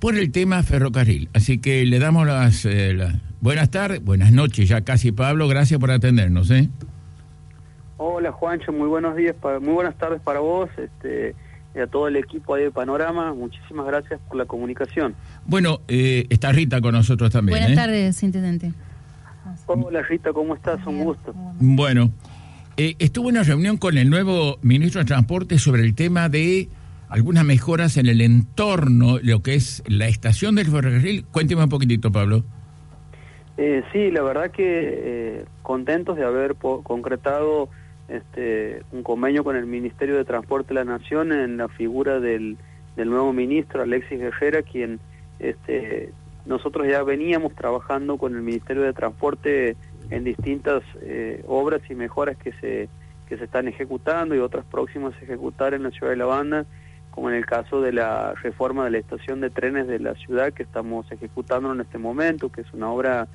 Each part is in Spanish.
por el tema ferrocarril. Así que le damos las, eh, las buenas tardes, buenas noches ya casi Pablo, gracias por atendernos. ¿eh? Hola Juancho, muy buenos días, muy buenas tardes para vos este, y a todo el equipo ahí de Panorama. Muchísimas gracias por la comunicación. Bueno, eh, está Rita con nosotros también. Buenas tardes, intendente. Hola Rita, ¿cómo estás? Un gusto. Bueno, eh, estuvo en una reunión con el nuevo ministro de Transporte sobre el tema de algunas mejoras en el entorno, lo que es la estación del ferrocarril. Cuénteme un poquitito, Pablo. Eh, sí, la verdad que eh, contentos de haber concretado este, un convenio con el Ministerio de Transporte de la Nación en la figura del, del nuevo ministro Alexis Guerrera, quien este, nosotros ya veníamos trabajando con el Ministerio de Transporte en distintas eh, obras y mejoras que se, que se están ejecutando y otras próximas a ejecutar en la ciudad de La Banda como en el caso de la reforma de la estación de trenes de la ciudad que estamos ejecutando en este momento, que es una obra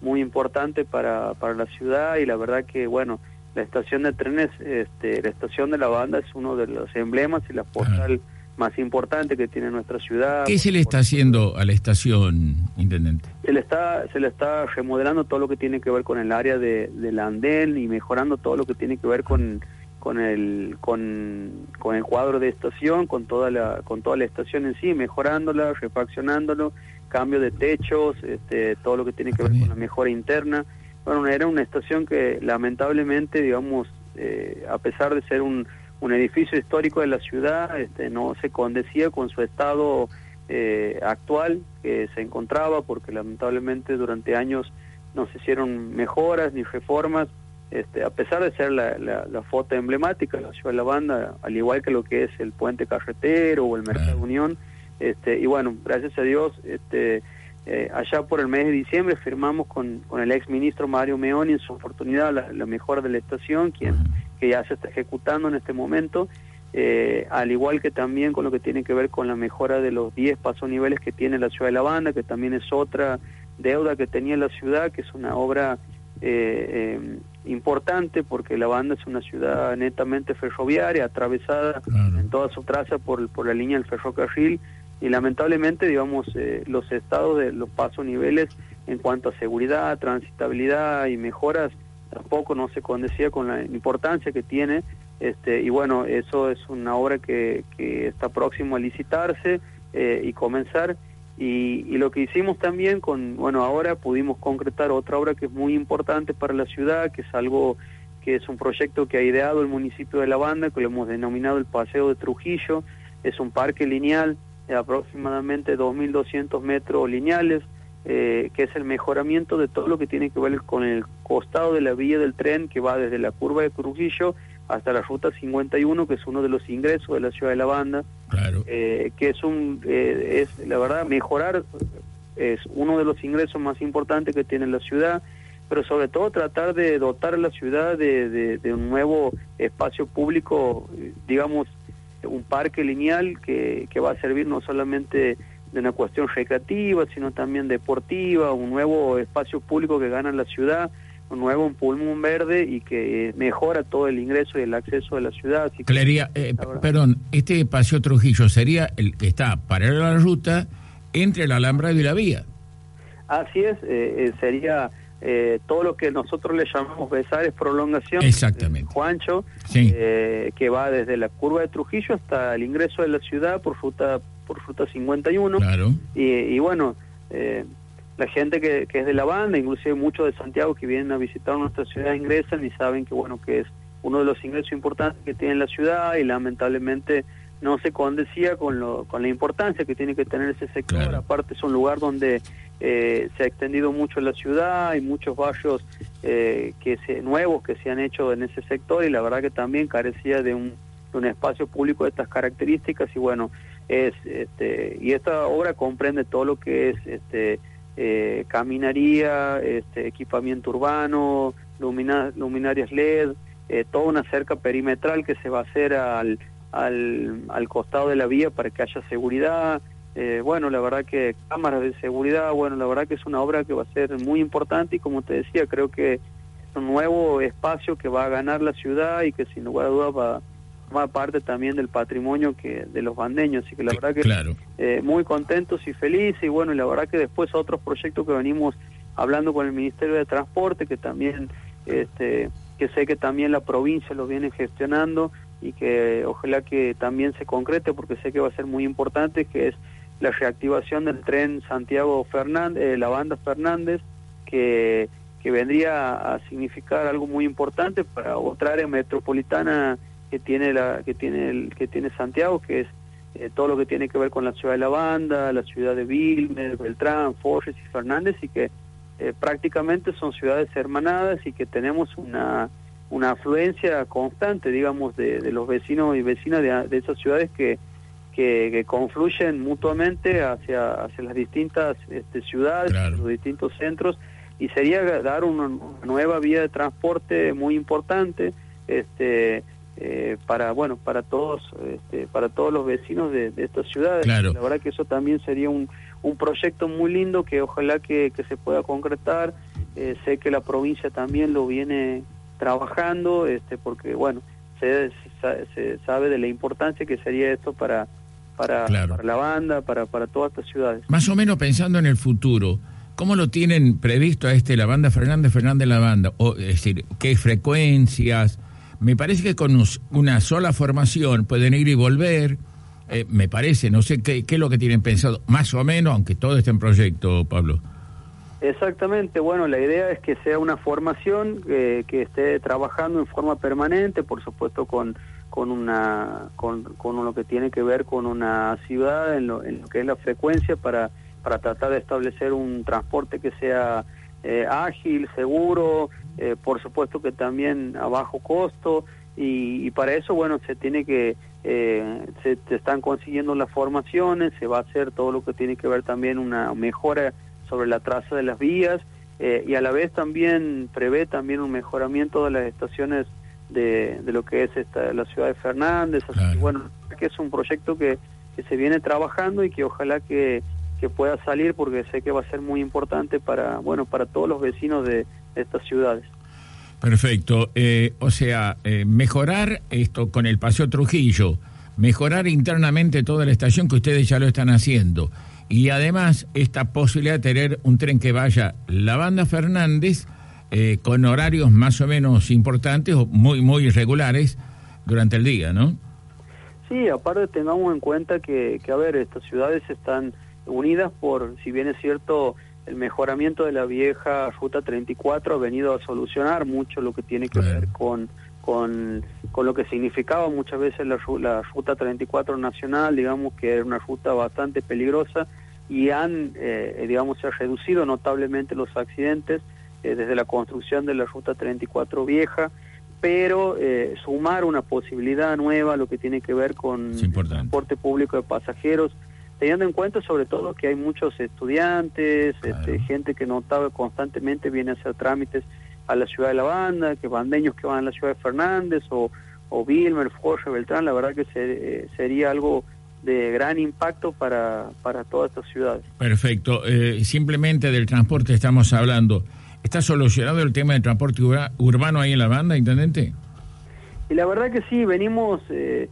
muy importante para, para la ciudad y la verdad que, bueno, la estación de trenes, este, la estación de la banda es uno de los emblemas y la postal más importante que tiene nuestra ciudad. ¿Qué se le está haciendo a la estación, intendente? Se le está se le está remodelando todo lo que tiene que ver con el área de, del andén y mejorando todo lo que tiene que ver con con el con, con el cuadro de estación, con toda la con toda la estación en sí, mejorándola, refaccionándolo, cambio de techos, este, todo lo que tiene que ver con la mejora interna. Bueno, era una estación que lamentablemente, digamos, eh, a pesar de ser un, un edificio histórico de la ciudad, este, no se condecía con su estado eh, actual que se encontraba, porque lamentablemente durante años no se hicieron mejoras ni reformas este, a pesar de ser la, la, foto emblemática de la ciudad de la banda, al igual que lo que es el puente carretero o el Mercado Unión, este, y bueno, gracias a Dios, este, eh, allá por el mes de diciembre firmamos con, con el ex ministro Mario Meoni en su oportunidad la, mejora de la estación, quien que ya se está ejecutando en este momento, eh, al igual que también con lo que tiene que ver con la mejora de los 10 niveles que tiene la ciudad de la banda, que también es otra deuda que tenía la ciudad, que es una obra eh, em, importante porque la banda es una ciudad netamente ferroviaria, atravesada en toda su traza por, por la línea del ferrocarril. Y lamentablemente, digamos, eh, los estados de los pasos niveles en cuanto a seguridad, transitabilidad y mejoras tampoco no se condecía con la importancia que tiene. Este y bueno, eso es una obra que, que está próximo a licitarse eh, y comenzar y, lo que hicimos también con, bueno, ahora pudimos concretar otra obra que es muy importante para la ciudad, que es algo que es un proyecto que ha ideado el municipio de La Banda, que lo hemos denominado el Paseo de Trujillo, es un parque lineal de aproximadamente 2.200 metros lineales, eh, que es el mejoramiento de todo lo que tiene que ver con el costado de la vía del tren que va desde la curva de Trujillo hasta la ruta 51, que es uno de los ingresos de la ciudad de La Banda, eh, que es un, eh, es la verdad, mejorar es uno de los ingresos más importantes que tiene la ciudad, pero sobre todo tratar de dotar a la ciudad de, de, un nuevo espacio público, digamos, un parque lineal que, que va a servir no solamente de una cuestión recreativa, sino también deportiva, un nuevo espacio público que gana la ciudad, nuevo un pulmón verde y que mejora todo el ingreso y el acceso de la ciudad. Eh, perdón, este Paseo Trujillo sería el que está para la ruta entre la Alhambra y la Vía. Así es, eh, eh, sería todo lo que nosotros le llamamos Besares Prolongación. Exactamente. Juancho, que va desde la curva de Trujillo hasta el ingreso de la ciudad por ruta por ruta 51. Claro. Y, y bueno, la gente que, que, es de la banda, inclusive muchos de Santiago que vienen a visitar nuestra ciudad ingresan y saben que bueno que es uno de los ingresos importantes que tiene la ciudad y lamentablemente no se condecía con, lo, con la importancia que tiene que tener ese sector. Aparte es un lugar donde eh, se ha extendido mucho la ciudad, hay muchos barrios eh, que se, nuevos que se han hecho en ese sector y la verdad que también carecía de un, de un espacio público de estas características y bueno, es este, y esta obra comprende todo lo que es este eh, caminaría, este, equipamiento urbano, luminarias LED, eh, toda una cerca perimetral que se va a hacer al, al, al costado de la vía para que haya seguridad. Eh, bueno, la verdad que cámaras de seguridad, bueno, la verdad que es una obra que va a ser muy importante y como te decía, creo que es un nuevo espacio que va a ganar la ciudad y que sin lugar a dudas va, formar parte también del patrimonio que de los bandeños. Así que la verdad que eh, muy contentos y felices. Y bueno, y la verdad que después otros proyectos que venimos hablando con el Ministerio de Transporte, que también, este, que sé que también la provincia lo viene gestionando y que ojalá que también se concrete porque sé que va a ser muy importante, que es la reactivación del tren Santiago Fernández, eh, la banda Fernández, que, que vendría a significar algo muy importante para otra área metropolitana que tiene la que tiene el, que tiene Santiago, que es eh, todo lo que tiene que ver con la ciudad de la banda, la ciudad de Vilmer, Beltrán, Forres y Fernández y que eh, prácticamente son ciudades hermanadas y que tenemos una una afluencia constante, digamos, de, de los vecinos y vecinas de, de esas ciudades que, que, confluyen mutuamente hacia, hacia las distintas este, ciudades, los distintos centros, y sería dar una, nueva vía de transporte muy importante este, eh, para bueno para todos este, para todos los vecinos de, estas ciudades. La verdad que eso también sería un, un proyecto muy lindo que ojalá que, que se pueda concretar. Eh, sé que la provincia también lo viene trabajando, este, porque bueno se, se sabe de la importancia que sería esto para para, la banda, para, para todas estas ciudades. Más o menos pensando en el futuro, ¿cómo lo tienen previsto a este la banda Fernández Fernández la banda? O, es decir, ¿qué frecuencias? Me parece que con una sola formación pueden ir y volver. Eh, me parece, no sé qué, qué es lo que tienen pensado, más o menos, aunque todo esté en proyecto, Pablo. Exactamente, bueno, la idea es que sea una formación eh, que esté trabajando en forma permanente, por supuesto con con una con, con lo que tiene que ver con una ciudad en lo, en lo que es la frecuencia para para tratar de establecer un transporte que sea eh, ágil, seguro, eh, por supuesto que también a bajo costo y, para eso bueno se tiene que eh, se, están consiguiendo las formaciones, se va a hacer todo lo que tiene que ver también una mejora sobre la traza de las vías y a la vez también prevé también un mejoramiento de las estaciones de, de lo que es esta, la ciudad de Fernández. bueno, que es un proyecto que, que se viene trabajando y que ojalá que, que pueda salir porque sé que va a ser muy importante para, bueno, para todos los vecinos de, estas ciudades. Perfecto. Eh, o sea, eh, mejorar esto con el Paseo Trujillo, mejorar internamente toda la estación que ustedes ya lo están haciendo. Y además, esta posibilidad de tener un tren que vaya la banda Fernández eh, con horarios más o menos importantes o muy, muy irregulares durante el día, ¿no? Sí, aparte tengamos en cuenta que, que, a ver, estas ciudades están unidas por, si bien es cierto, el mejoramiento de la vieja Ruta 34 ha venido a solucionar mucho lo que tiene que ver con, con, con, lo que significaba muchas veces la, la Ruta 34 nacional, digamos que era una ruta bastante peligrosa y han, eh, digamos, se ha reducido notablemente los accidentes eh, desde la construcción de la Ruta 34 vieja, pero eh, sumar una posibilidad nueva, lo que tiene que ver con el transporte público de pasajeros, teniendo en cuenta sobre todo que hay muchos estudiantes, este, gente que notaba constantemente viene a hacer trámites a la ciudad de La Banda, que bandeños que van a la ciudad de Fernández o, o Vilmer, Forge, Beltrán, la verdad que eh, sería algo de gran impacto para, para todas estas ciudades. Perfecto. simplemente del transporte estamos hablando. ¿Está solucionado el tema del transporte urbano ahí en la banda, intendente? Y la verdad que sí, venimos, eh,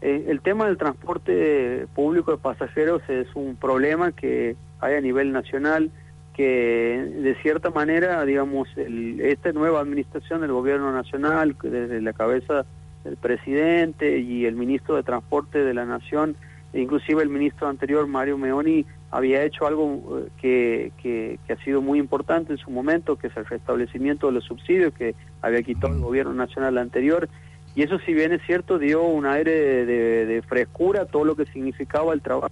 eh, el tema del transporte público de pasajeros es un problema que hay a nivel nacional, que de cierta manera, digamos, esta nueva administración del gobierno nacional, desde la cabeza del presidente y el ministro de Transporte de la Nación, e inclusive el ministro anterior, Mario Meoni, había hecho algo eh, que, que, ha sido muy importante en su momento, que es el restablecimiento de los subsidios que había quitado el gobierno nacional anterior. Y eso, si bien es cierto, dio un aire de, frescura a todo lo que significaba el trabajo.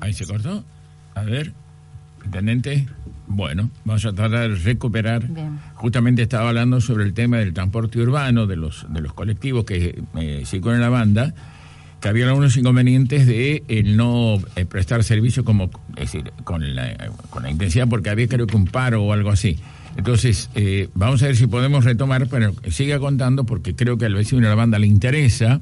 Ahí se cortó. A ver, intendente. Bueno, vamos a tratar de recuperar. Justamente estaba hablando sobre el tema del transporte urbano, de los, de los colectivos que eh, con la banda que había algunos inconvenientes de el no eh, prestar servicio como es decir con la, con la intensidad porque había creo que un paro o algo así entonces eh, vamos a ver si podemos retomar pero siga contando porque creo que al vecino de la banda le interesa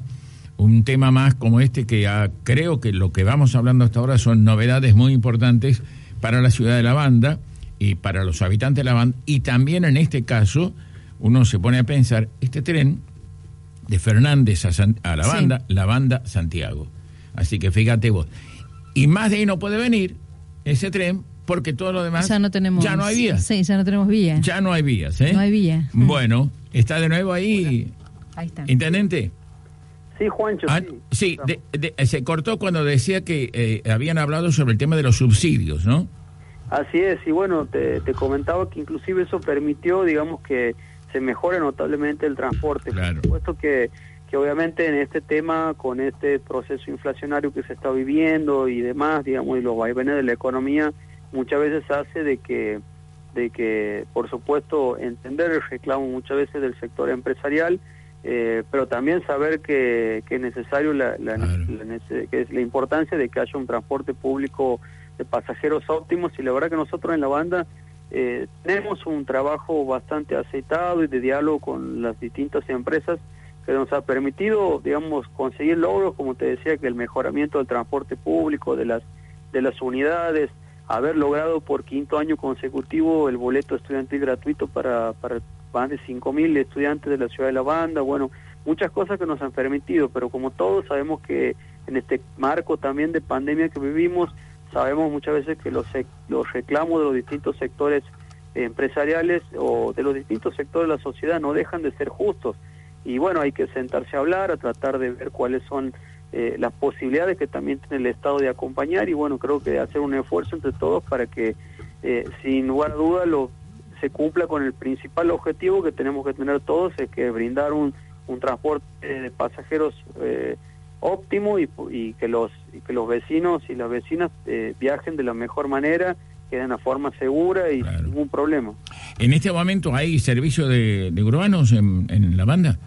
un tema más como este que creo que lo que vamos hablando hasta ahora son novedades muy importantes para la ciudad de la banda y para los habitantes de la banda y también en este caso uno se pone a pensar este tren de Fernández a, la banda, la banda Santiago. Así que fíjate vos. Y más de ahí no puede venir ese tren porque todo lo demás ya no tenemos ya no hay vía. Sí, ya no tenemos vía. Ya no hay vías, ¿eh? No hay vía. Bueno, está de nuevo ahí. Ahí está. Intendente. Sí, Juancho. Ah, sí, se cortó cuando decía que eh, habían hablado sobre el tema de los subsidios, ¿no? Así es, y bueno, te, comentaba que inclusive eso permitió, digamos, que se mejore notablemente el transporte. Claro. Por supuesto que, que obviamente en este tema, con este proceso inflacionario que se está viviendo y demás, digamos, y los vaivenes de la economía, muchas veces hace de que, de que por supuesto, entender el reclamo muchas veces del sector empresarial, eh, pero también saber que, que es necesario la, la, que es la importancia de que haya un transporte público de pasajeros óptimos y la verdad que nosotros en la banda eh, tenemos un trabajo bastante aceitado y de diálogo con las distintas empresas que nos ha permitido, digamos, conseguir logros, como te decía, que el mejoramiento del transporte público, de las, de las unidades, haber logrado por quinto año consecutivo el boleto estudiantil gratuito para, para más de 5.000 estudiantes de la ciudad de La Banda, bueno, muchas cosas que nos han permitido, pero como todos sabemos que en este marco también de pandemia que vivimos, sabemos muchas veces que los, los reclamos de los distintos sectores empresariales o de los distintos sectores de la sociedad no dejan de ser justos. Y bueno, hay que sentarse a hablar, a tratar de ver cuáles son eh, las posibilidades que también tiene el Estado de acompañar y bueno, creo que hacer un esfuerzo entre todos para que eh, sin lugar a duda lo, se cumpla con el principal objetivo que tenemos que tener todos, es que brindar un, un transporte de pasajeros eh, óptimo y, que los que los vecinos y las vecinas eh, viajen de la mejor manera, que de una forma segura y sin ningún problema. ¿En este momento hay servicio de, urbanos en, en la banda?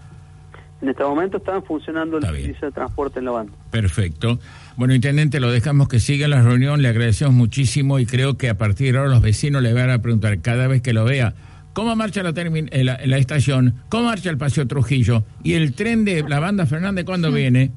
En este momento están funcionando el servicio de transporte en la banda. Perfecto. Bueno, intendente, lo dejamos que siga la reunión, le agradecemos muchísimo y creo que a partir de ahora los vecinos le van a preguntar cada vez que lo vea, ¿cómo marcha la, eh, la, estación? ¿Cómo marcha el Paseo Trujillo? Y el tren de la banda Fernández, ¿cuándo viene?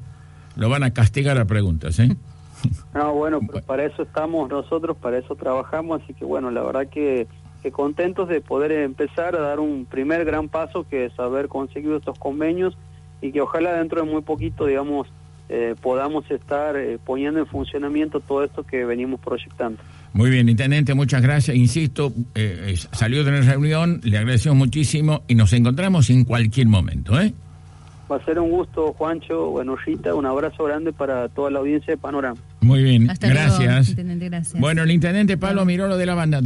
Lo van a castigar a preguntas, ¿eh? No, bueno, para eso estamos nosotros, para eso trabajamos, así que bueno, la verdad que, que contentos de poder empezar a dar un primer gran paso que es haber conseguido estos convenios y que ojalá dentro de muy poquito, digamos, eh, podamos estar eh, poniendo en funcionamiento todo esto que venimos proyectando. Muy bien, intendente, muchas gracias. Insisto, eh, salió de la reunión, le agradecemos muchísimo y nos encontramos en cualquier momento. ¿eh? Va a ser un gusto, Juancho, bueno, Rita, un abrazo grande para toda la audiencia de Panorama. Muy bien, gracias. Bueno, el intendente Pablo Mirolo de la banda.